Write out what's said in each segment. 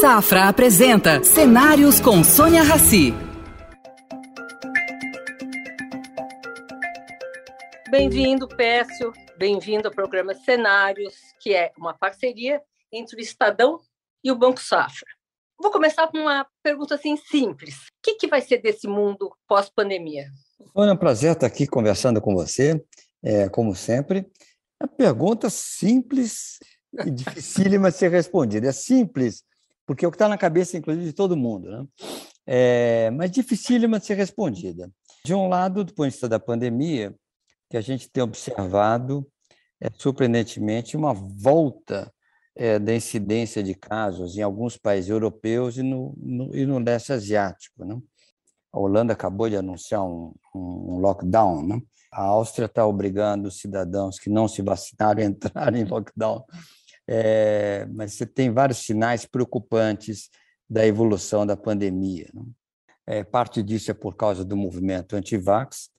Safra apresenta Cenários com Sônia Rassi. Bem-vindo, Pécio. Bem-vindo ao programa Cenários, que é uma parceria entre o Estadão e o Banco Safra. Vou começar com uma pergunta assim simples. O que, que vai ser desse mundo pós-pandemia? Foi um prazer estar aqui conversando com você, é, como sempre. A pergunta simples e dificílima de ser respondida. É simples, porque é o que está na cabeça, inclusive, de todo mundo, né? É, mas dificílima de ser respondida. De um lado, do ponto de vista da pandemia, que a gente tem observado, é, surpreendentemente, uma volta é, da incidência de casos em alguns países europeus e no, no, e no leste asiático. Né? A Holanda acabou de anunciar um, um lockdown. Né? A Áustria está obrigando os cidadãos que não se vacinaram a entrar em lockdown. É, mas você tem vários sinais preocupantes da evolução da pandemia. Né? É, parte disso é por causa do movimento anti-vax,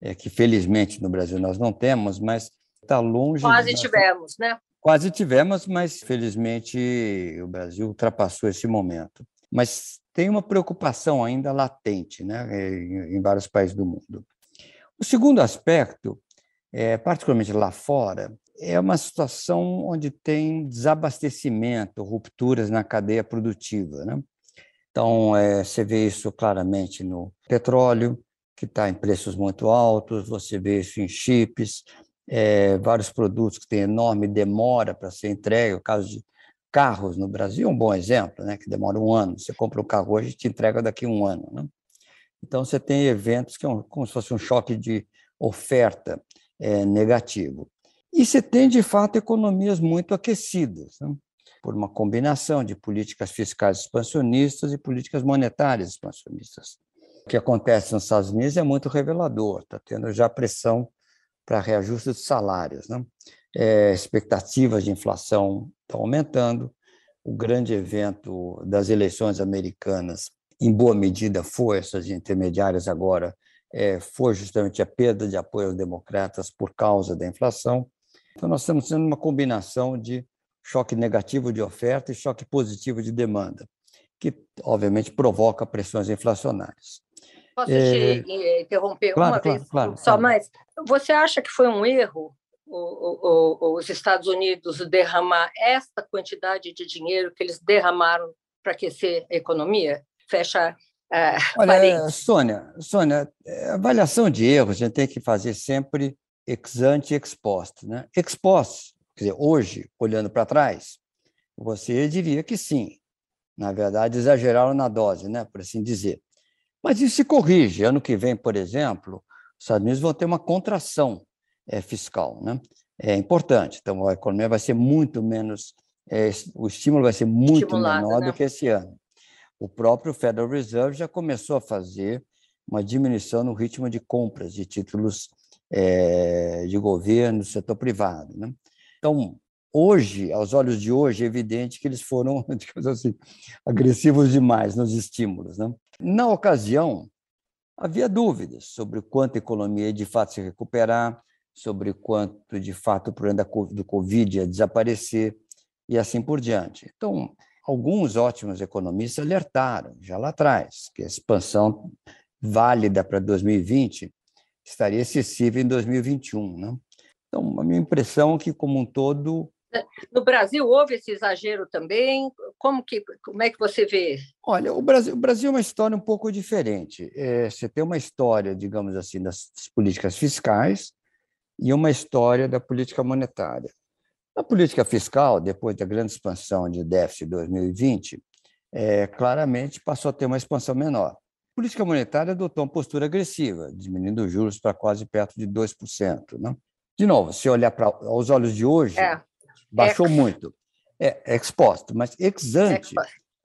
é, que felizmente no Brasil nós não temos, mas está longe. Quase de... tivemos, né? Quase tivemos, mas felizmente o Brasil ultrapassou esse momento. Mas tem uma preocupação ainda latente né, em vários países do mundo. O segundo aspecto, é, particularmente lá fora, é uma situação onde tem desabastecimento, rupturas na cadeia produtiva. Né? Então, é, você vê isso claramente no petróleo, que está em preços muito altos, você vê isso em chips, é, vários produtos que têm enorme demora para ser entregue. O caso de carros no Brasil é um bom exemplo, né, que demora um ano. Você compra um carro hoje e te entrega daqui a um ano. Né? Então, você tem eventos que é um, como se fosse um choque de oferta é, negativo. E você tem, de fato, economias muito aquecidas, né? por uma combinação de políticas fiscais expansionistas e políticas monetárias expansionistas. O que acontece nos Estados Unidos é muito revelador, está tendo já pressão para reajuste de salários. Né? É, expectativas de inflação estão aumentando. O grande evento das eleições americanas, em boa medida, forças intermediárias agora, é, foi justamente a perda de apoio aos democratas por causa da inflação. Então, nós estamos tendo uma combinação de choque negativo de oferta e choque positivo de demanda, que, obviamente, provoca pressões inflacionárias. Posso é... te interromper claro, uma claro, vez claro, só mais? Você acha que foi um erro os Estados Unidos derramar esta quantidade de dinheiro que eles derramaram para aquecer a economia? Fecha é, Olha, Sônia, Sônia, é, avaliação de erros a gente tem que fazer sempre ex ante e ex post. Né? Ex post, quer dizer, hoje, olhando para trás, você diria que sim. Na verdade, exageraram na dose, né, por assim dizer. Mas isso se corrige. Ano que vem, por exemplo, os Estados Unidos vão ter uma contração é, fiscal. Né? É importante. Então, a economia vai ser muito menos, é, o estímulo vai ser muito Estimulado, menor né? do que esse ano. O próprio Federal Reserve já começou a fazer uma diminuição no ritmo de compras de títulos é, de governo, setor privado. Né? Então, hoje, aos olhos de hoje, é evidente que eles foram, digamos assim, agressivos demais nos estímulos. Né? Na ocasião, havia dúvidas sobre quanto a economia ia de fato se recuperar, sobre quanto de fato o problema do Covid ia desaparecer e assim por diante. Então, alguns ótimos economistas alertaram já lá atrás que a expansão válida para 2020 estaria excessiva em 2021. Né? Então, a minha impressão é que, como um todo, no Brasil houve esse exagero também? Como, que, como é que você vê? Olha, o Brasil, o Brasil é uma história um pouco diferente. É, você tem uma história, digamos assim, das políticas fiscais e uma história da política monetária. A política fiscal, depois da grande expansão de déficit de 2020, é, claramente passou a ter uma expansão menor. A política monetária adotou uma postura agressiva, diminuindo os juros para quase perto de 2%. Né? De novo, se olhar para aos olhos de hoje, é baixou ex. muito. É, exposto, mas ex ante,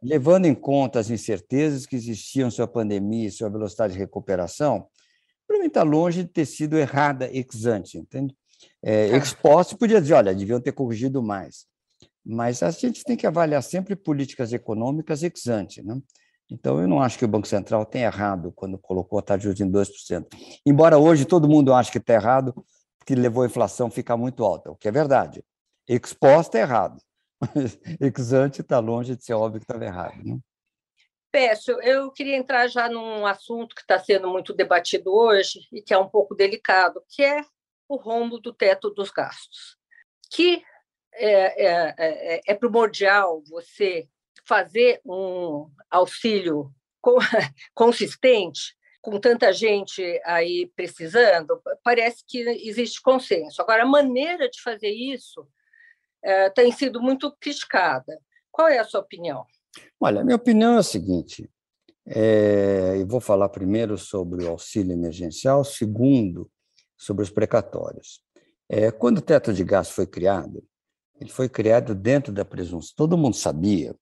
levando em conta as incertezas que existiam sobre a pandemia e sobre a velocidade de recuperação, para mim está longe de ter sido errada ex ante, entende? É, tá. exposto podia dizer, olha, deviam ter corrigido mais. Mas a gente tem que avaliar sempre políticas econômicas ex ante, né? Então, eu não acho que o Banco Central tenha errado quando colocou a taxa de juros em 2%. Embora hoje todo mundo ache que está errado, que levou a inflação a ficar muito alta, o que é verdade exposta é errado. ex ante está longe de ser óbvio que estava errado. Né? Eu queria entrar já num assunto que está sendo muito debatido hoje e que é um pouco delicado, que é o rombo do teto dos gastos, que é, é, é, é primordial você fazer um auxílio consistente com tanta gente aí precisando, parece que existe consenso. Agora, a maneira de fazer isso é, tem sido muito criticada. Qual é a sua opinião? Olha, minha opinião é a seguinte: é, eu vou falar primeiro sobre o auxílio emergencial, segundo, sobre os precatórios. É, quando o teto de gasto foi criado, ele foi criado dentro da presunção. Todo mundo sabia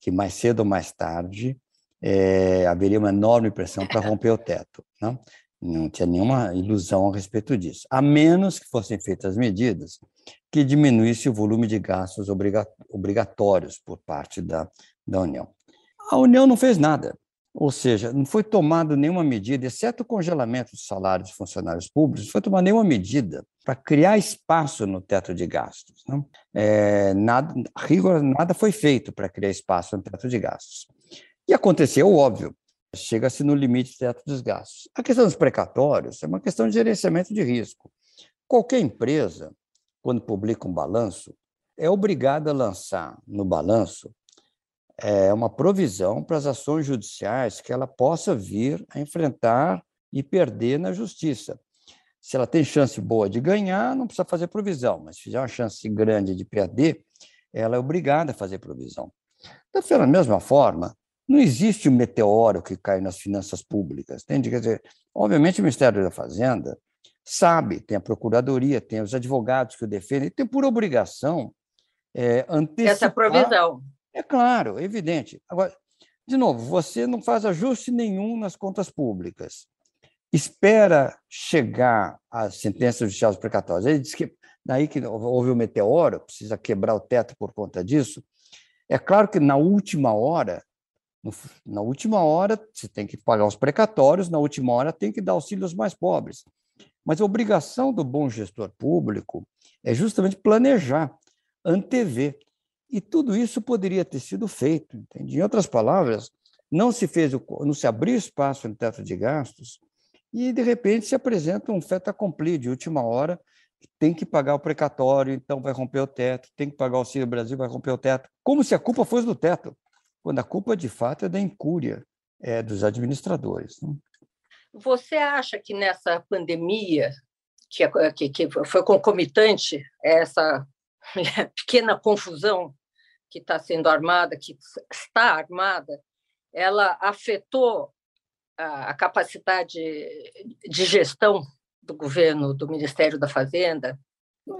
que mais cedo ou mais tarde é, haveria uma enorme pressão para romper o teto. Não? não tinha nenhuma ilusão a respeito disso, a menos que fossem feitas medidas que diminuísse o volume de gastos obrigatórios por parte da, da União. A União não fez nada, ou seja, não foi tomada nenhuma medida, exceto o congelamento dos salários de funcionários públicos, não foi tomada nenhuma medida para criar espaço no teto de gastos. Não? É, nada, rigor, nada foi feito para criar espaço no teto de gastos. E aconteceu óbvio, chega-se no limite do teto dos gastos. A questão dos precatórios é uma questão de gerenciamento de risco. Qualquer empresa, quando publica um balanço, é obrigada a lançar no balanço é, uma provisão para as ações judiciais que ela possa vir a enfrentar e perder na justiça. Se ela tem chance boa de ganhar, não precisa fazer provisão, mas se fizer uma chance grande de perder, ela é obrigada a fazer provisão. Então, da mesma forma, não existe um meteoro que cai nas finanças públicas, entende? Quer dizer, obviamente o Ministério da Fazenda sabe, tem a Procuradoria, tem os advogados que o defendem, tem por obrigação é, antecipar... Essa provisão. É claro, é evidente. Agora, de novo, você não faz ajuste nenhum nas contas públicas. Espera chegar a sentença judicial precatórios. Ele diz que daí que houve o meteoro, precisa quebrar o teto por conta disso. É claro que na última hora na última hora, você tem que pagar os precatórios, na última hora tem que dar auxílio aos mais pobres. Mas a obrigação do bom gestor público é justamente planejar, antever. E tudo isso poderia ter sido feito. Entende? Em outras palavras, não se fez o, não se abriu espaço no teto de gastos e de repente se apresenta um fait accompli de última hora tem que pagar o precatório, então vai romper o teto, tem que pagar o Auxílio Brasil, vai romper o teto, como se a culpa fosse do teto quando a culpa de fato é da incúria é, dos administradores. Né? Você acha que nessa pandemia, que, que, que foi concomitante essa pequena confusão que está sendo armada, que está armada, ela afetou a, a capacidade de gestão do governo, do Ministério da Fazenda?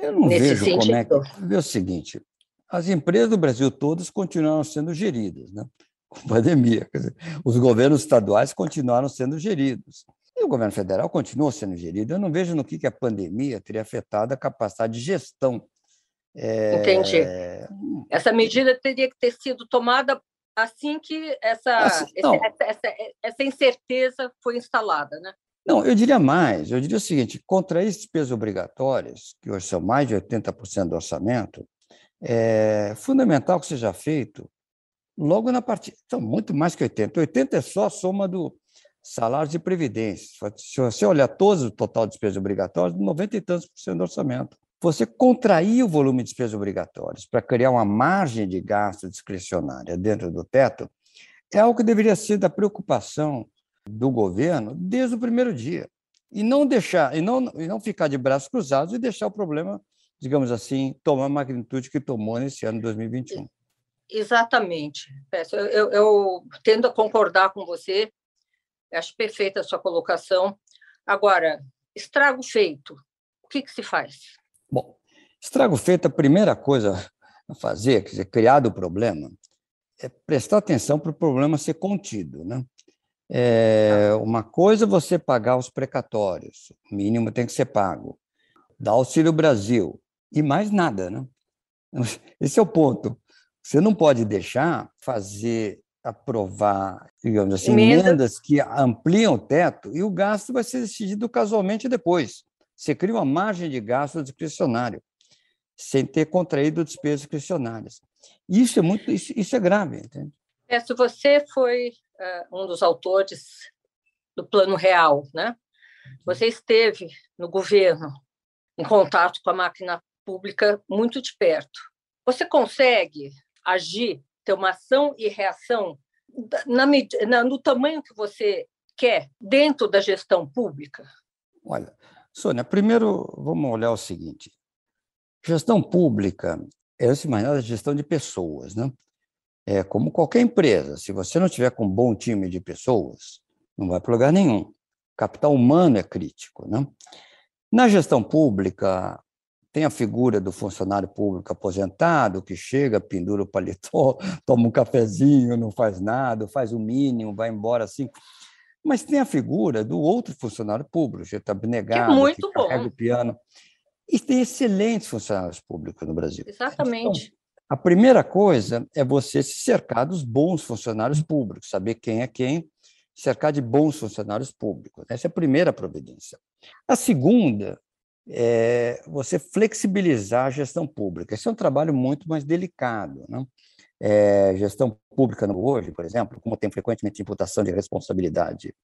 Eu não vejo sentido? como é que. É o seguinte: as empresas do Brasil todas continuaram sendo geridas, né? com pandemia. Dizer, os governos estaduais continuaram sendo geridos. E o governo federal continua sendo gerido. Eu não vejo no que, que a pandemia teria afetado a capacidade de gestão. É... Entendi. Essa medida teria que ter sido tomada assim que essa, assim, essa, essa, essa incerteza foi instalada, né? Não, eu diria mais. Eu diria o seguinte: contrair despesas obrigatórias, que hoje são mais de 80% do orçamento, é fundamental que seja feito logo na partida. Então, muito mais que 80. 80 é só a soma do salário de previdência. Se você olhar todo o total de despesas obrigatórias, 90 e tantos por cento do orçamento. Você contrair o volume de despesas obrigatórias para criar uma margem de gasto discricionária dentro do teto é algo que deveria ser da preocupação do governo desde o primeiro dia. E não deixar, e não, e não ficar de braços cruzados e deixar o problema digamos assim, tomar a magnitude que tomou nesse ano de 2021. Exatamente. Eu, eu, eu tendo a concordar com você, acho perfeita a sua colocação. Agora, estrago feito, o que, que se faz? Estrago feito, a primeira coisa a fazer, quer dizer, criado o problema, é prestar atenção para o problema ser contido. Né? É, uma coisa é você pagar os precatórios, o mínimo tem que ser pago. Dá Auxílio Brasil, e mais nada. Né? Esse é o ponto. Você não pode deixar fazer aprovar, digamos assim, Emenda. emendas que ampliam o teto e o gasto vai ser decidido casualmente depois. Você cria uma margem de gasto discricionário, sem ter contraído despesas discricionárias. Isso é muito, isso, isso é grave, entende? É, se você foi uh, um dos autores do Plano Real, né? Você esteve no governo em contato com a máquina pública muito de perto. Você consegue agir, ter uma ação e reação na, na, no tamanho que você quer dentro da gestão pública? Olha, Sônia, primeiro vamos olhar o seguinte: gestão pública é, antes de mais nada, gestão de pessoas, né? É como qualquer empresa. Se você não tiver com um bom time de pessoas, não vai para lugar nenhum. Capital humano é crítico, né? Na gestão pública, tem a figura do funcionário público aposentado que chega, pendura o paletó, toma um cafezinho, não faz nada, faz o mínimo, vai embora assim. Mas tem a figura do outro funcionário público, que está abnegado, que, é muito que carrega bom. o piano. E tem excelentes funcionários públicos no Brasil. Exatamente. Então, a primeira coisa é você se cercar dos bons funcionários públicos, saber quem é quem, cercar de bons funcionários públicos. Essa é a primeira providência. A segunda é você flexibilizar a gestão pública. Esse é um trabalho muito mais delicado. Né? É, gestão pública hoje, por exemplo, como tem frequentemente imputação de responsabilidade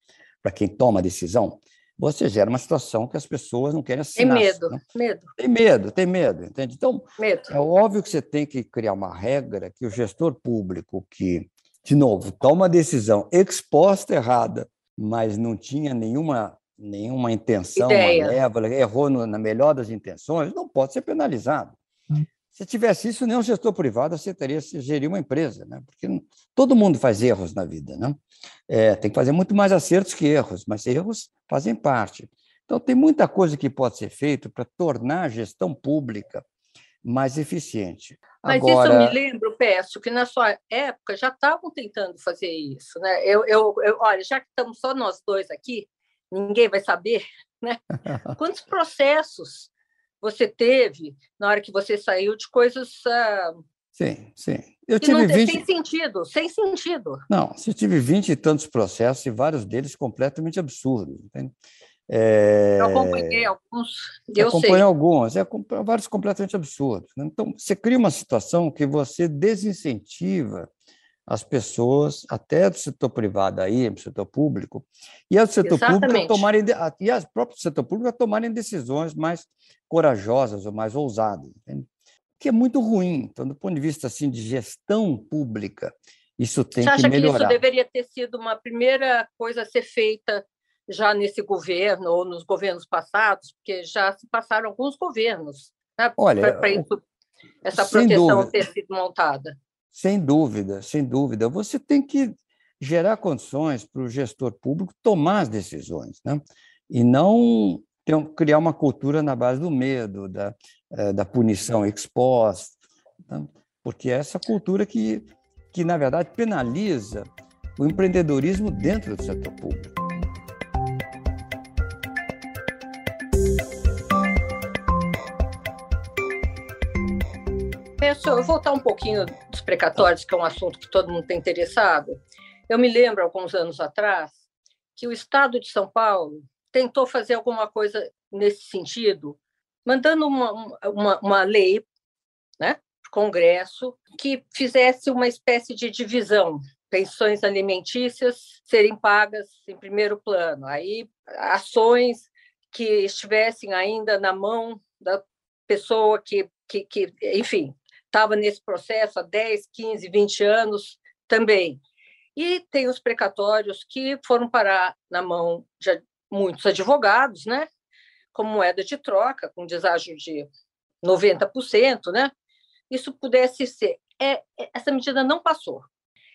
para quem toma a decisão, você gera uma situação que as pessoas não querem assinar. Tem medo, né? medo. Tem medo, tem medo, entende? Então, medo. é óbvio que você tem que criar uma regra que o gestor público que de novo, toma uma decisão exposta errada, mas não tinha nenhuma, nenhuma intenção malévola, errou no, na melhor das intenções, não pode ser penalizado. Se tivesse isso, nenhum gestor privado aceitaria gerir uma empresa, né? porque todo mundo faz erros na vida. Né? É, tem que fazer muito mais acertos que erros, mas erros fazem parte. Então, tem muita coisa que pode ser feito para tornar a gestão pública mais eficiente. Mas Agora... isso eu me lembro, Pécio, que na sua época já estavam tentando fazer isso. Né? Eu, eu, eu, olha, já que estamos só nós dois aqui, ninguém vai saber né? quantos processos você teve na hora que você saiu de coisas. Uh, sim, sim. Eu tive não, 20... Sem sentido, sem sentido. Não, você tive vinte e tantos processos e vários deles completamente absurdos. Entende? É... Eu acompanhei alguns, eu acompanhei sei. alguns, vários completamente absurdos. Né? Então, você cria uma situação que você desincentiva as pessoas, até do setor privado aí, do setor público, e do setor Exatamente. público a tomarem, e as próprias setor público a tomarem decisões mais corajosas ou mais ousadas, entende? que é muito ruim. Então, do ponto de vista assim de gestão pública, isso tem Você que melhorar. Acha que isso deveria ter sido uma primeira coisa a ser feita já nesse governo ou nos governos passados, porque já se passaram alguns governos né, para essa proteção dúvida, ter sido montada. Sem dúvida, sem dúvida. Você tem que gerar condições para o gestor público tomar as decisões, né? e não ter, criar uma cultura na base do medo, da, eh, da punição exposta, né? porque é essa cultura que, que, na verdade, penaliza o empreendedorismo dentro do setor público. Eu vou voltar um pouquinho dos precatórios, que é um assunto que todo mundo está interessado. Eu me lembro, alguns anos atrás, que o Estado de São Paulo tentou fazer alguma coisa nesse sentido, mandando uma, uma, uma lei né, para o Congresso que fizesse uma espécie de divisão pensões alimentícias serem pagas em primeiro plano, aí ações que estivessem ainda na mão da pessoa que, que, que enfim, estava nesse processo há 10, 15, 20 anos também. E tem os precatórios que foram parar na mão de muitos advogados, né? como moeda de troca, com deságio de 90%, né? Isso pudesse ser. É, é, essa medida não passou.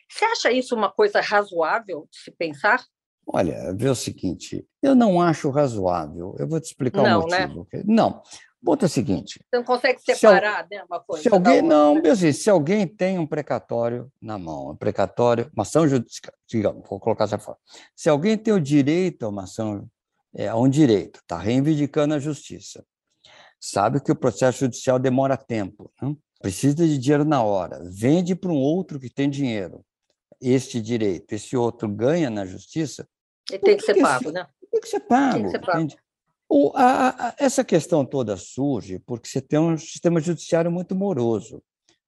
Você acha isso uma coisa razoável de se pensar? Olha, vê o seguinte, eu não acho razoável. Eu vou te explicar não, o né? motivo. Né? Não, É o seguinte. Você não consegue separar, se, né, uma coisa? Se alguém, não, né? assim, se alguém tem um precatório na mão, um precatório, uma ação judicial, digamos, vou colocar dessa forma. Se alguém tem o direito a uma ação, é, a um direito, está reivindicando a justiça, sabe que o processo judicial demora tempo, né? precisa de dinheiro na hora, vende para um outro que tem dinheiro, este direito, esse outro ganha na justiça. Ele tem que ser pago, né? Tem que ser pago. Tem que ser pago. Entende? O, a, a, essa questão toda surge porque você tem um sistema judiciário muito moroso.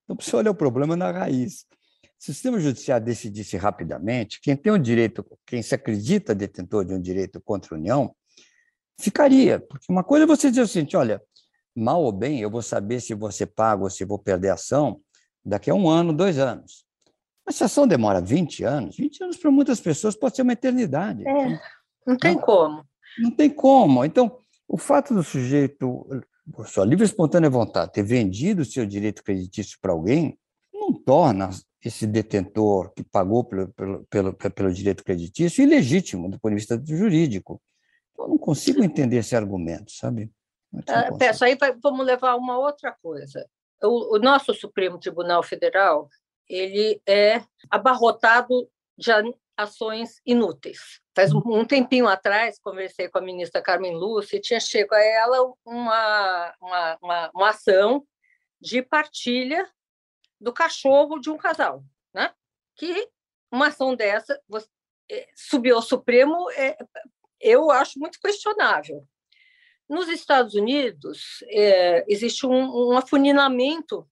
Então, precisa olhar o problema na raiz. Se o sistema judiciário decidisse rapidamente, quem tem o direito, quem se acredita detentor de um direito contra a União, ficaria. Porque uma coisa é você dizer o seguinte: olha, mal ou bem, eu vou saber se você paga ou se vou perder a ação daqui a um ano, dois anos. Mas se a ação demora 20 anos, 20 anos para muitas pessoas pode ser uma eternidade. É, não tem não, como. Não tem como. Então, o fato do sujeito, por sua livre e espontânea vontade, ter vendido o seu direito creditício para alguém, não torna esse detentor que pagou pelo, pelo, pelo, pelo direito creditício ilegítimo do ponto de vista jurídico. Eu não consigo entender esse argumento, sabe? Ah, peço, aí vamos levar uma outra coisa. O, o nosso Supremo Tribunal Federal ele é abarrotado de ações inúteis. Faz um tempinho atrás, conversei com a ministra Carmen Lúcia e tinha chegado a ela uma, uma, uma, uma ação de partilha do cachorro de um casal, né? Que uma ação dessa você, é, subiu ao Supremo, é, eu acho muito questionável. Nos Estados Unidos, é, existe um, um afunilamento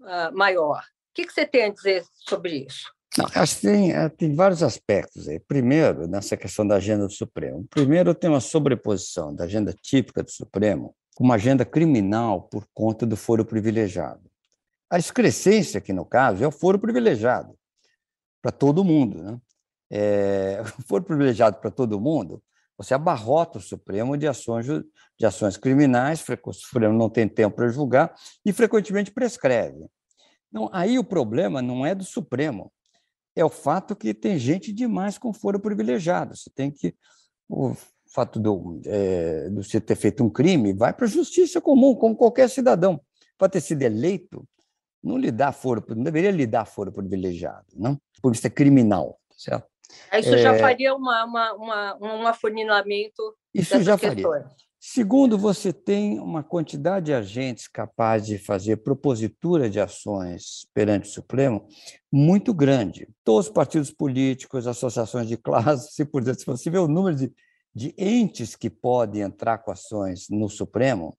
uh, maior. O que, que você tem a dizer sobre isso? Não, acho que tem, é, tem vários aspectos aí. Primeiro, nessa questão da agenda do Supremo. Primeiro, tem uma sobreposição da agenda típica do Supremo com uma agenda criminal por conta do foro privilegiado. A excrescência, aqui no caso, é o foro privilegiado para todo mundo. Né? É, o foro privilegiado para todo mundo, você abarrota o Supremo de ações, de ações criminais, o Supremo não tem tempo para julgar e frequentemente prescreve. Não, aí o problema não é do Supremo, é o fato que tem gente demais com foro privilegiado. Você tem que. O fato do, é, do você ter feito um crime vai para a justiça comum, como qualquer cidadão. Pode ter sido eleito, não lhe dá foro, não deveria lhe dar foro privilegiado, não? Por isso é criminal, certo? Isso é, já faria uma, uma, uma, um afunilamento. Isso já questões. faria. Segundo, você tem uma quantidade de agentes capazes de fazer propositura de ações perante o Supremo muito grande. Todos os partidos políticos, associações de classe, se por se você vê o número de, de entes que podem entrar com ações no Supremo,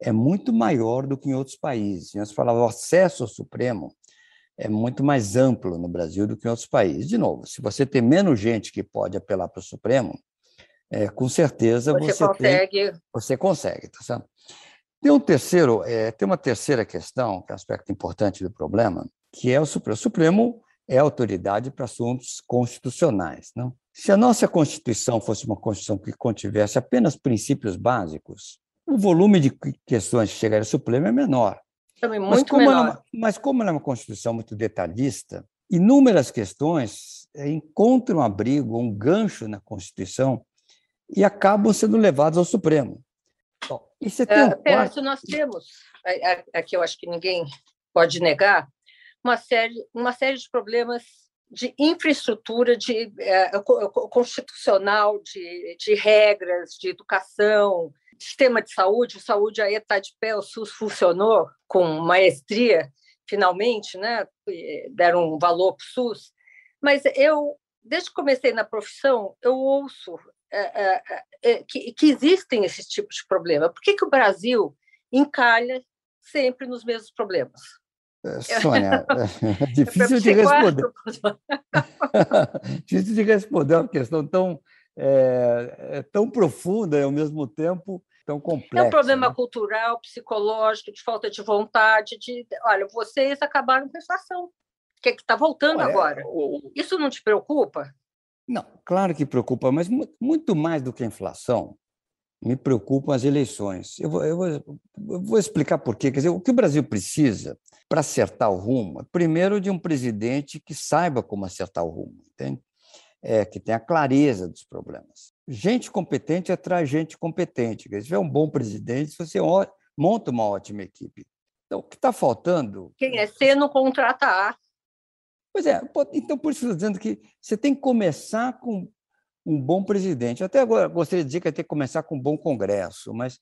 é muito maior do que em outros países. Nós falava, o acesso ao Supremo é muito mais amplo no Brasil do que em outros países. De novo, se você tem menos gente que pode apelar para o Supremo, é, com certeza você, você consegue. Tem, você consegue, tá certo? Tem um terceiro, é, tem uma terceira questão, que é um aspecto importante do problema, que é o Supremo. O Supremo é autoridade para assuntos constitucionais. Não? Se a nossa Constituição fosse uma Constituição que contivesse apenas princípios básicos, o volume de questões que chegaria ao Supremo é menor. Também muito mas como menor. Ela, mas como ela é uma Constituição muito detalhista, inúmeras questões é, encontram abrigo, um gancho na Constituição e acabam sendo levados ao Supremo. Bom, e você tem um é, quarto... nós temos, aqui eu acho que ninguém pode negar, uma série, uma série de problemas de infraestrutura de, é, constitucional, de, de regras, de educação, sistema de saúde, o saúde aí está de pé, o SUS funcionou com maestria, finalmente, né? deram um valor para o SUS, mas eu, desde que comecei na profissão, eu ouço é, é, é, que, que, existem esses tipos de problema. Por que, que o Brasil encalha sempre nos mesmos problemas? Sônia, é difícil de responder. difícil de responder uma questão tão, é, tão profunda e, ao mesmo tempo, tão complexa. É um problema né? cultural, psicológico, de falta de vontade. De, olha, vocês acabaram com a inflação, que está voltando Olha, agora. O... Isso não te preocupa? Não, claro que preocupa, mas muito mais do que a inflação, me preocupam as eleições. Eu vou, eu vou, eu vou explicar por quê. Quer dizer, o que o Brasil precisa para acertar o rumo, é primeiro de um presidente que saiba como acertar o rumo, entende? É, que tenha clareza dos problemas. Gente competente atrai gente competente. Se tiver um bom presidente, você monta uma ótima equipe. Então, o que está faltando. Quem é C não A. Pois é, então por isso estou dizendo que você tem que começar com um bom presidente. Até agora gostaria de dizer que tem que começar com um bom Congresso, mas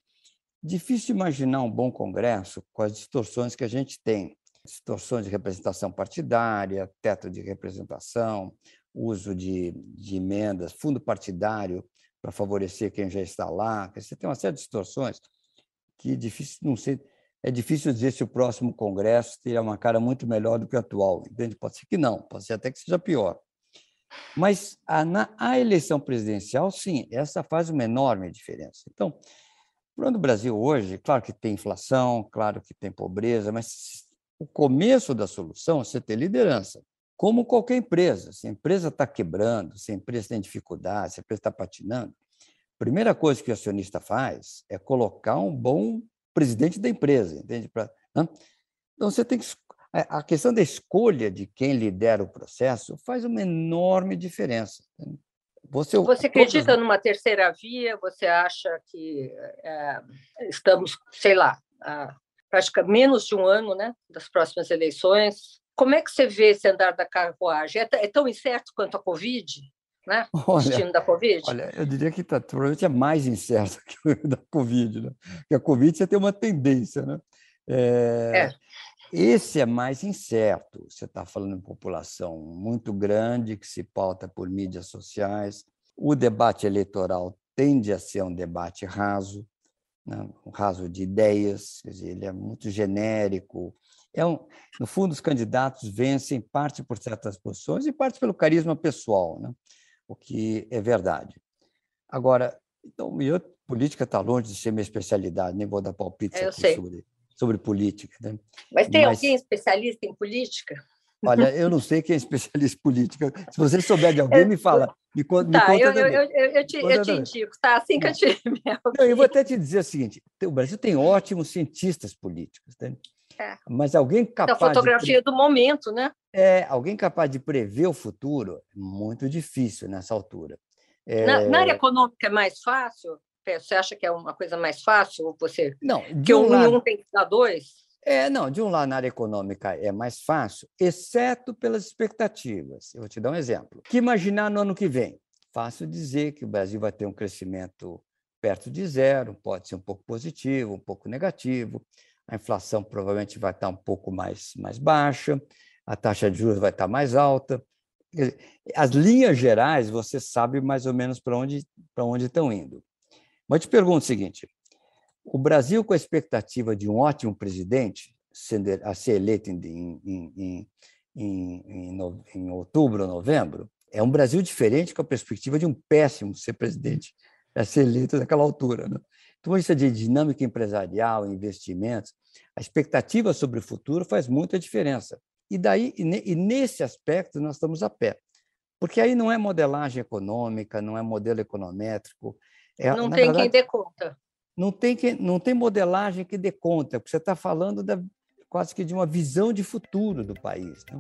difícil imaginar um bom Congresso com as distorções que a gente tem. Distorções de representação partidária, teto de representação, uso de, de emendas, fundo partidário para favorecer quem já está lá. Você tem uma série de distorções que é difícil não ser é difícil dizer se o próximo Congresso terá uma cara muito melhor do que o atual, entende? Pode ser que não, pode ser até que seja pior. Mas a, na, a eleição presidencial, sim, essa faz uma enorme diferença. Então, o problema do Brasil hoje, claro que tem inflação, claro que tem pobreza, mas o começo da solução é você ter liderança. Como qualquer empresa, se a empresa está quebrando, se a empresa tem dificuldade, se a empresa está patinando, a primeira coisa que o acionista faz é colocar um bom presidente da empresa, entende? Pra, né? Então, você tem que. A questão da escolha de quem lidera o processo faz uma enorme diferença. Você, você acredita todos... numa terceira via? Você acha que é, estamos, sei lá, a, praticamente menos de um ano né, das próximas eleições? Como é que você vê esse andar da carruagem? É, é tão incerto quanto a Covid? Né? Olha, o destino da Covid? Olha, eu diria que tá, provavelmente é mais incerto que o da Covid. Né? Porque a Covid você tem uma tendência. Né? É, é. Esse é mais incerto. Você está falando em população muito grande que se pauta por mídias sociais. O debate eleitoral tende a ser um debate raso, né? um raso de ideias, quer dizer, ele é muito genérico. É um, no fundo, os candidatos vencem parte por certas posições e parte pelo carisma pessoal, né? O que é verdade. Agora, então, eu, política está longe de ser minha especialidade, nem vou dar palpite é, sobre, sobre política. Né? Mas tem Mas, alguém especialista em política? Olha, eu não sei quem é especialista em política. Se você souber de alguém, me fala. Me, conta, tá, me conta eu, eu, eu, eu, te, eu te indico, tá? Assim que eu te. Não, eu vou até te dizer o seguinte: o Brasil tem ótimos cientistas políticos. Tá? É. Mas alguém capaz. Da fotografia de... do momento, né? É, alguém capaz de prever o futuro, muito difícil nessa altura. É... Na, na, área econômica é mais fácil? Você acha que é uma coisa mais fácil? Você... Não, que um, lado... um tem que dar dois? É, não, de um lado na área econômica é mais fácil, exceto pelas expectativas. Eu vou te dar um exemplo. que imaginar no ano que vem? Fácil dizer que o Brasil vai ter um crescimento perto de zero, pode ser um pouco positivo, um pouco negativo a inflação provavelmente vai estar um pouco mais, mais baixa, a taxa de juros vai estar mais alta. As linhas gerais, você sabe mais ou menos para onde, onde estão indo. Mas te pergunto o seguinte: o Brasil, com a expectativa de um ótimo presidente a ser eleito em, em, em, em, em outubro ou novembro, é um Brasil diferente com a perspectiva de um péssimo ser presidente a ser eleito naquela altura. Né? Então, isso de dinâmica empresarial, investimentos, a expectativa sobre o futuro faz muita diferença. E daí, e nesse aspecto, nós estamos a pé. Porque aí não é modelagem econômica, não é modelo econométrico. É, não tem verdade, quem dê conta. Não tem, que, não tem modelagem que dê conta, porque você está falando da, quase que de uma visão de futuro do país, né?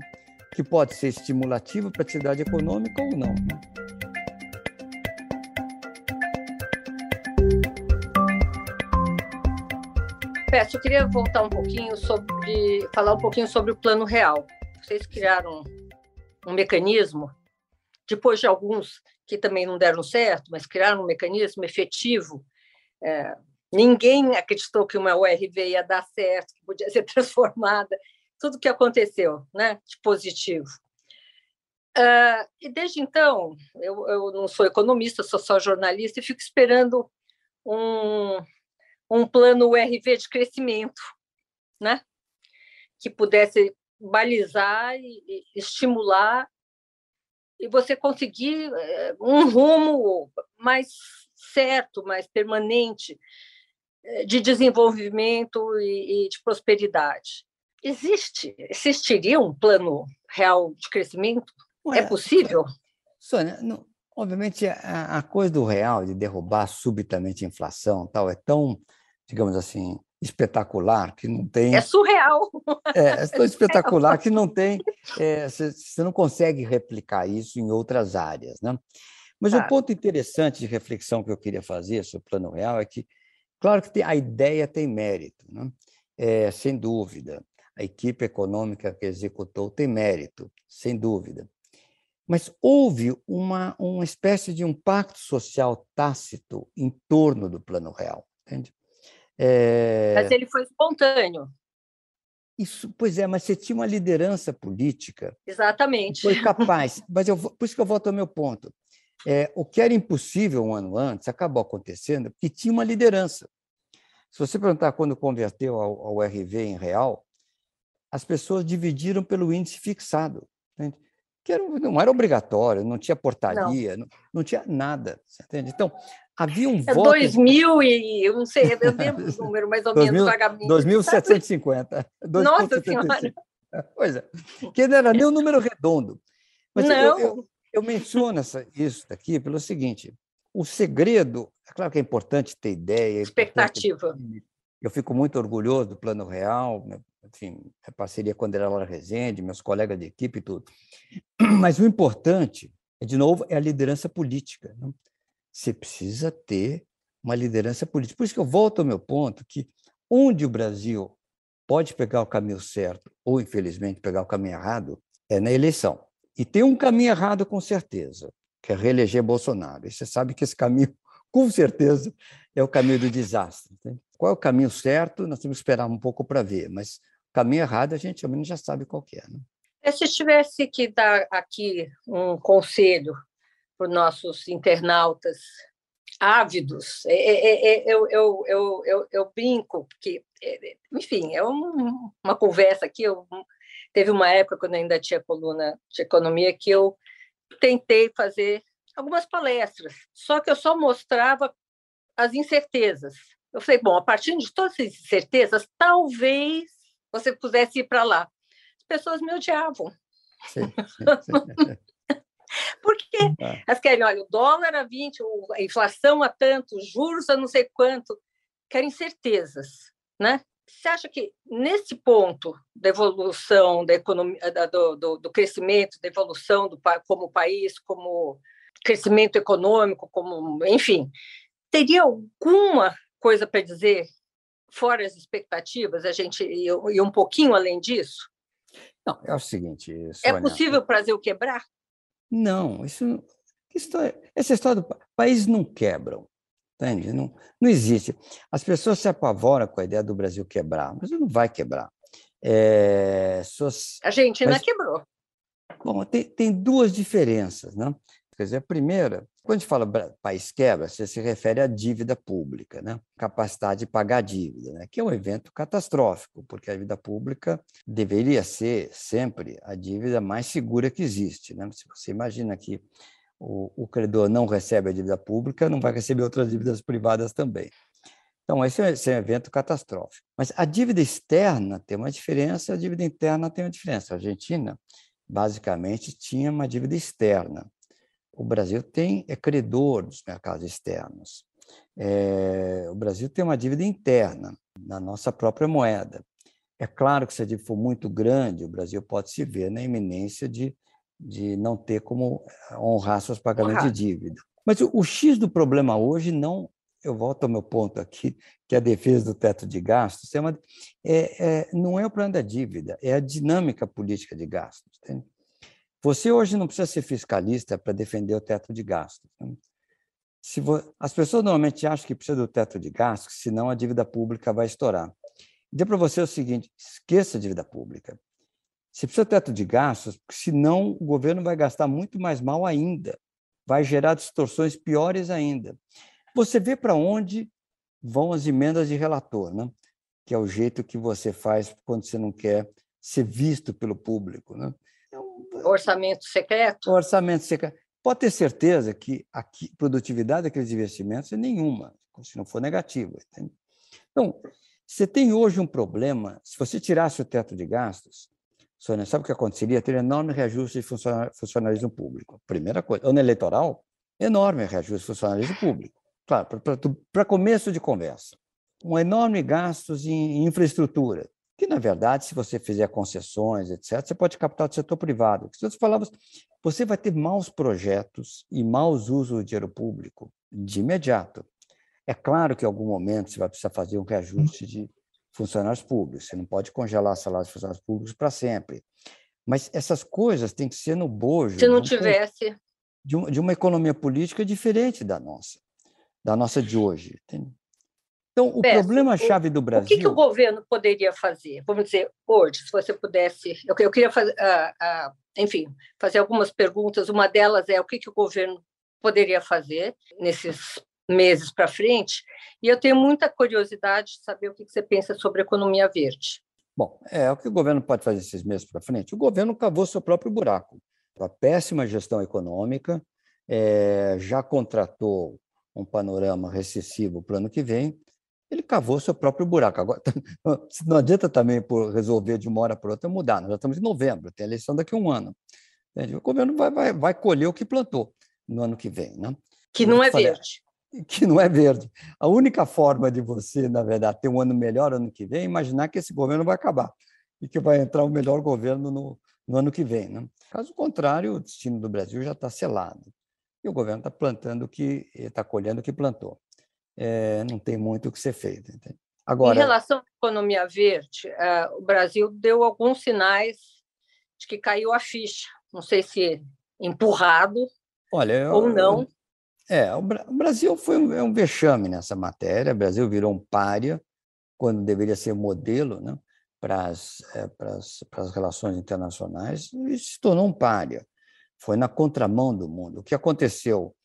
que pode ser estimulativa para a atividade econômica ou não. Né? Pércio, eu queria voltar um pouquinho sobre, falar um pouquinho sobre o plano real. Vocês criaram um, mecanismo, depois de alguns que também não deram certo, mas criaram um mecanismo efetivo. É, ninguém acreditou que uma URV ia dar certo, que podia ser transformada. Tudo que aconteceu, né, de positivo. Uh, e desde então, eu, eu não sou economista, sou só jornalista e fico esperando um, um plano URV de crescimento, né? que pudesse balizar e estimular e você conseguir eh, um rumo mais certo, mais permanente eh, de desenvolvimento e, de prosperidade. Existe, existiria um plano real de crescimento? Ué, é possível? Sônia, não, obviamente a, a, coisa do real de derrubar subitamente a inflação tal é tão digamos assim, espetacular, que não tem. É surreal. É, é tão espetacular que não tem. É, você não consegue replicar isso em outras áreas. Né? Mas o um ponto interessante de reflexão que eu queria fazer sobre o plano real é que, claro que a ideia tem mérito, né? é, sem dúvida. A equipe econômica que executou tem mérito, sem dúvida. Mas houve uma, uma espécie de um pacto social tácito em torno do plano real. Entende? É... Mas ele foi espontâneo. Isso, pois é, mas você tinha uma liderança política. Exatamente. Foi capaz. mas eu, por isso que eu volto ao meu ponto. É, o que era impossível um ano antes acabou acontecendo porque tinha uma liderança. Se você perguntar quando converteu ao, ao RV em real, as pessoas dividiram pelo índice fixado, entende? Que era, não era obrigatório, não tinha portaria, não, não, não tinha nada. Entende? Então, havia um é voto. 2000 e eu não sei, eu lembro o número mais ou menos vagamente. 2.750. Nossa Senhora! Pois é, que não era nem um número redondo. Mas não. Eu, eu, eu menciono essa, isso daqui pelo seguinte: o segredo, é claro que é importante ter ideia. É Expectativa. Eu fico muito orgulhoso do Plano Real, enfim, a parceria com a André Rezende, meus colegas de equipe e tudo. Mas o importante, é, de novo, é a liderança política. Né? Você precisa ter uma liderança política. Por isso que eu volto ao meu ponto, que onde o Brasil pode pegar o caminho certo ou, infelizmente, pegar o caminho errado, é na eleição. E tem um caminho errado, com certeza, que é reeleger Bolsonaro. E você sabe que esse caminho, com certeza, é o caminho do desastre. Né? Qual é o caminho certo? Nós temos que esperar um pouco para ver, mas caminho errado a gente ao menos já sabe qual é. Né? É, se tivesse que dar aqui um conselho para os nossos internautas ávidos, é, é, eu, eu, eu, eu, eu brinco, porque, enfim, é um, uma conversa aqui. Eu, teve uma época, quando ainda tinha coluna de economia, que eu tentei fazer algumas palestras, só que eu só mostrava as incertezas. Eu falei, bom, a partir de todas essas incertezas, talvez você pudesse ir para lá. As pessoas me odiavam. Sim, Porque elas querem, olha, o dólar a 20, a inflação a tanto, os juros a não sei quanto, querem certezas, né? Você acha que nesse ponto da evolução da economia, do, do, do crescimento, da evolução do como país, como crescimento econômico, como, enfim, teria alguma coisa para dizer fora as expectativas, a gente ir um pouquinho além disso? Não, é o seguinte. É Sônia, é possível o Brasil quebrar? Não, isso, história, essa história do país não quebram. Entende? Não, não existe. As pessoas se apavoram com a ideia do Brasil quebrar, mas não vai quebrar. É, suas, a Argentina mas, quebrou. Bom, tem, tem duas diferenças. Né? Quer dizer, a primeira, quando a gente fala país quebra, você se refere à dívida pública, né? capacidade de pagar dívida, né? que é um evento catastrófico, porque a dívida pública deveria ser sempre a dívida mais segura que existe. Né? Se você imagina que o, o credor não recebe a dívida pública, não vai receber outras dívidas privadas também. Então, esse é, esse é um evento catastrófico. Mas a dívida externa tem uma diferença, a dívida interna tem uma diferença. A Argentina, basicamente, tinha uma dívida externa o Brasil tem é credor dos mercados externos. É, o Brasil tem uma dívida interna na nossa própria moeda. É claro que se a dívida for muito grande, o Brasil pode se ver na iminência de, de não ter como eh, honrar seus pagamentos honrar. de dívida. Mas o, o X do problema hoje não eu volto ao meu ponto aqui, que é a defesa do teto de gastos, é uma, é, é, não é o problema da dívida, é a dinâmica política de gastos. Entende? Você hoje não precisa ser fiscalista para defender o teto de gastos. Né? Se vo... As pessoas normalmente acham que precisa do teto de gastos, senão a dívida pública vai estourar. Dizer para você o seguinte: esqueça a dívida pública. Você precisa do teto de gastos, porque senão o governo vai gastar muito mais mal ainda, vai gerar distorções piores ainda. Você vê para onde vão as emendas de relator, né? que é o jeito que você faz quando você não quer ser visto pelo público. Né? Orçamento secreto? Orçamento secreto. Pode ter certeza que a produtividade daqueles investimentos é nenhuma, se não for negativa. Entende? Então, você tem hoje um problema, se você tirasse o teto de gastos, Sônia, sabe o que aconteceria? Teria enorme reajuste de funcionalismo público. Primeira coisa. Ano eleitoral, enorme reajuste de funcionalismo público. Claro, para começo de conversa. Um enorme gastos em infraestrutura que, na verdade, se você fizer concessões, etc., você pode captar do setor privado. Se outras palavras, você vai ter maus projetos e maus usos do dinheiro público de imediato. É claro que em algum momento você vai precisar fazer um reajuste de funcionários públicos, você não pode congelar salários de funcionários públicos para sempre. Mas essas coisas têm que ser no bojo. Se não tivesse. De uma, de uma economia política diferente da nossa, da nossa de hoje. Entende? Então, o problema-chave do Brasil. O que, que, o governo poderia fazer? Vamos dizer, hoje, se você pudesse. Eu, eu queria fazer, uh, uh, enfim, fazer algumas perguntas. Uma delas é o que, que o governo poderia fazer nesses meses para frente, e eu tenho muita curiosidade de saber o que você pensa sobre a economia verde. Bom, é o que o governo pode fazer esses meses para frente. O governo cavou seu próprio buraco. A péssima gestão econômica, é, já contratou um panorama recessivo para o ano que vem, ele cavou seu próprio buraco. Agora, não adianta também por resolver de uma hora para outra mudar. Nós já estamos em novembro, tem eleição daqui a um ano. Entende? O governo vai, vai, vai colher o que plantou no ano que vem. Né? Que não é verde. Que não é verde. A única forma de você, na verdade, ter um ano melhor ano que vem é imaginar que esse governo vai acabar e que vai entrar o melhor governo no, no ano que vem. Né? Caso contrário, o destino do Brasil já está selado. E o governo está plantando o que está colhendo o que plantou. É, não tem muito o que ser feito. Entende? Agora, em relação à economia verde, é, o Brasil deu alguns sinais de que caiu a ficha. Não sei se empurrado Olha, ou não. É, o Brasil foi um, é um vexame nessa matéria. O Brasil virou um pária quando deveria ser modelo né, para, as, é, para, as, para as relações internacionais e se tornou um pária. Foi na contramão do mundo. O que aconteceu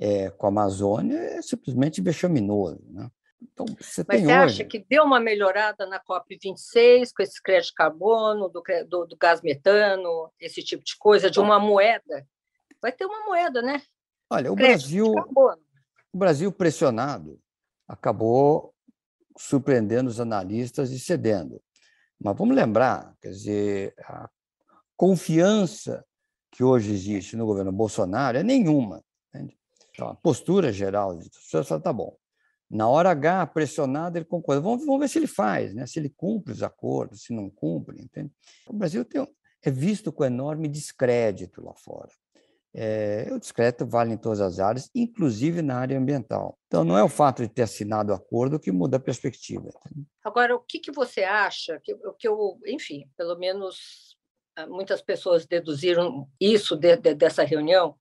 é, com a Amazônia é simplesmente vexaminoso. Né? Então, você Mas você hoje... acha que deu uma melhorada na COP26 com esse crédito de carbono, do, do, do gás metano, esse tipo de coisa, de uma moeda? Vai ter uma moeda, né? Olha, o Brasil, o Brasil pressionado acabou surpreendendo os analistas e cedendo. Mas vamos lembrar, quer dizer, a confiança que hoje existe no governo Bolsonaro é nenhuma. Entende? Então, postura geral das pessoas fala, tá bom, na hora H, pressionado, ele concorda. Vamos, vamos ver se ele faz, né? se ele cumpre os acordos, se não cumpre. Entende? O Brasil tem, é visto com enorme descrédito lá fora é, o discreto vale em todas as áreas, inclusive na área ambiental. Então, não é o fato de ter assinado o acordo que muda a perspectiva. Agora, o que, que você acha, que, que eu, enfim, pelo menos ah, muitas pessoas deduziram isso de, de, dessa reunião,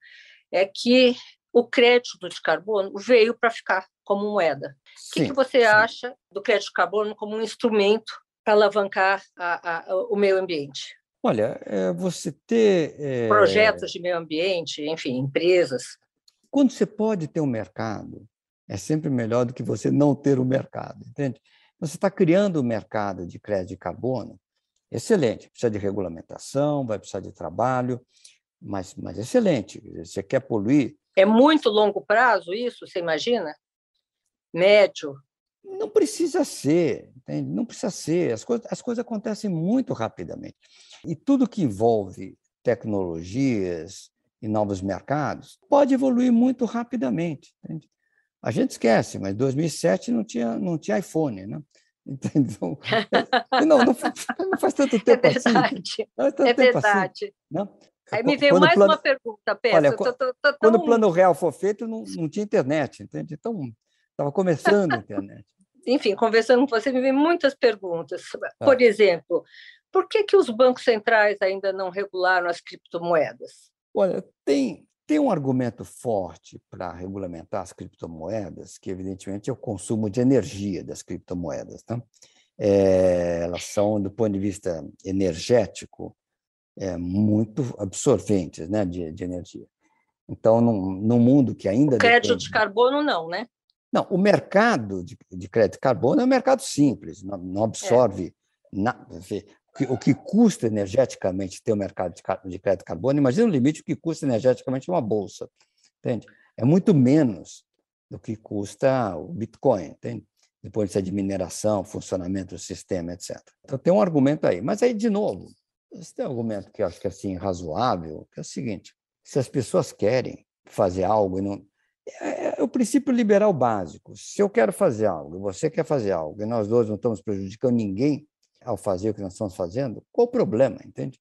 é que o crédito de carbono veio para ficar como moeda. o que, que você sim. acha do crédito de carbono como um instrumento para alavancar a, a, o meio ambiente? Olha, é você ter. É... Projetos de meio ambiente, enfim, empresas. Quando você pode ter um mercado, é sempre melhor do que você não ter o um mercado, entende? Você está criando um mercado de crédito de carbono, excelente. Precisa de regulamentação, vai precisar de trabalho, mas, mas excelente. Você quer poluir. É muito longo prazo isso, você imagina? Médio? Não precisa ser, entende? não precisa ser. As coisas, as coisas acontecem muito rapidamente. E tudo que envolve tecnologias e novos mercados pode evoluir muito rapidamente. Entende? A gente esquece, mas em 2007 não tinha, não tinha iPhone, né? Então, não, não, não faz tanto é tempo é verdade, assim. é tempo verdade. Assim, não? Aí me veio quando mais plano... uma pergunta, Peço. Olha, tô, tô, tô, quando o plano real for feito, não, não tinha internet, entende? Então, estava começando a internet. Enfim, conversando com você, me veio muitas perguntas. Tá. Por exemplo, por que, que os bancos centrais ainda não regularam as criptomoedas? Olha, tem, tem um argumento forte para regulamentar as criptomoedas, que evidentemente é o consumo de energia das criptomoedas. Tá? É, elas são, do ponto de vista energético, é, muito absorventes né, de, de energia. Então, num, num mundo que ainda. O crédito depende... de carbono, não, né? Não, o mercado de, de crédito de carbono é um mercado simples, não, não absorve. É. Na, o que custa energeticamente ter o um mercado de crédito carbono, imagina o limite o que custa energeticamente uma bolsa, entende? É muito menos do que custa o Bitcoin, entende? Depois de mineração, funcionamento do sistema, etc. Então tem um argumento aí. Mas aí, de novo, esse tem um argumento que eu acho que é assim, razoável, que é o seguinte: se as pessoas querem fazer algo e não. É, é o princípio liberal básico. Se eu quero fazer algo e você quer fazer algo, e nós dois não estamos prejudicando ninguém, ao fazer o que nós estamos fazendo, qual o problema, entende?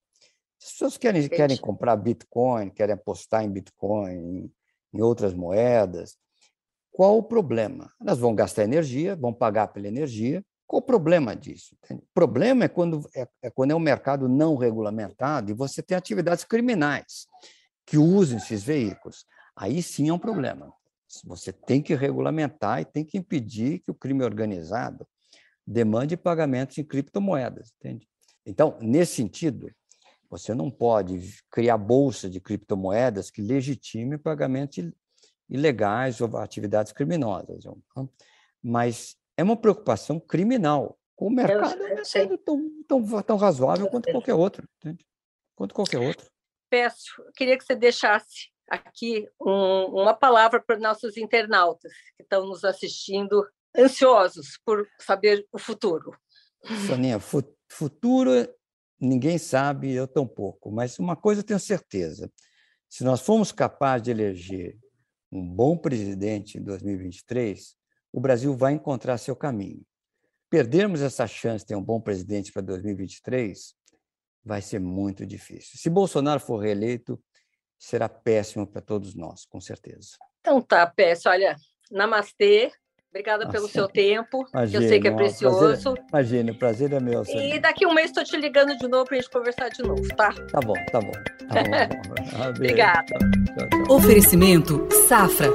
As pessoas querem, querem comprar Bitcoin, querem apostar em Bitcoin, em, em outras moedas, qual o problema? Elas vão gastar energia, vão pagar pela energia, qual o problema disso? O problema é quando é, é, quando é um mercado não regulamentado e você tem atividades criminais que usam esses veículos. Aí sim é um problema. Você tem que regulamentar e tem que impedir que o crime organizado demande pagamentos em criptomoedas, entende? Então, nesse sentido, você não pode criar bolsa de criptomoedas que legitime pagamento ilegais ou atividades criminosas. Mas é uma preocupação criminal. O mercado é um mercado tão, tão, tão razoável quanto qualquer outro. Entende? Quanto qualquer outro. Peço, queria que você deixasse aqui um, uma palavra para nossos internautas que estão nos assistindo, ansiosos por saber o futuro. Soninha, futuro ninguém sabe, eu tampouco, mas uma coisa eu tenho certeza: se nós formos capazes de eleger um bom presidente em 2023, o Brasil vai encontrar seu caminho. Perdermos essa chance de ter um bom presidente para 2023 vai ser muito difícil. Se Bolsonaro for reeleito, será péssimo para todos nós, com certeza. Então tá, Péssimo. Olha, namastê. Obrigada Nossa. pelo seu tempo. Imagina, eu sei que é precioso. Imagina, o prazer é meu. E daqui um mês estou te ligando de novo para a gente conversar de novo, tá? Tá bom, tá bom. Tá bom. Obrigada. Oferecimento Safra.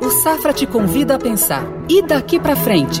O Safra te convida a pensar. E daqui para frente?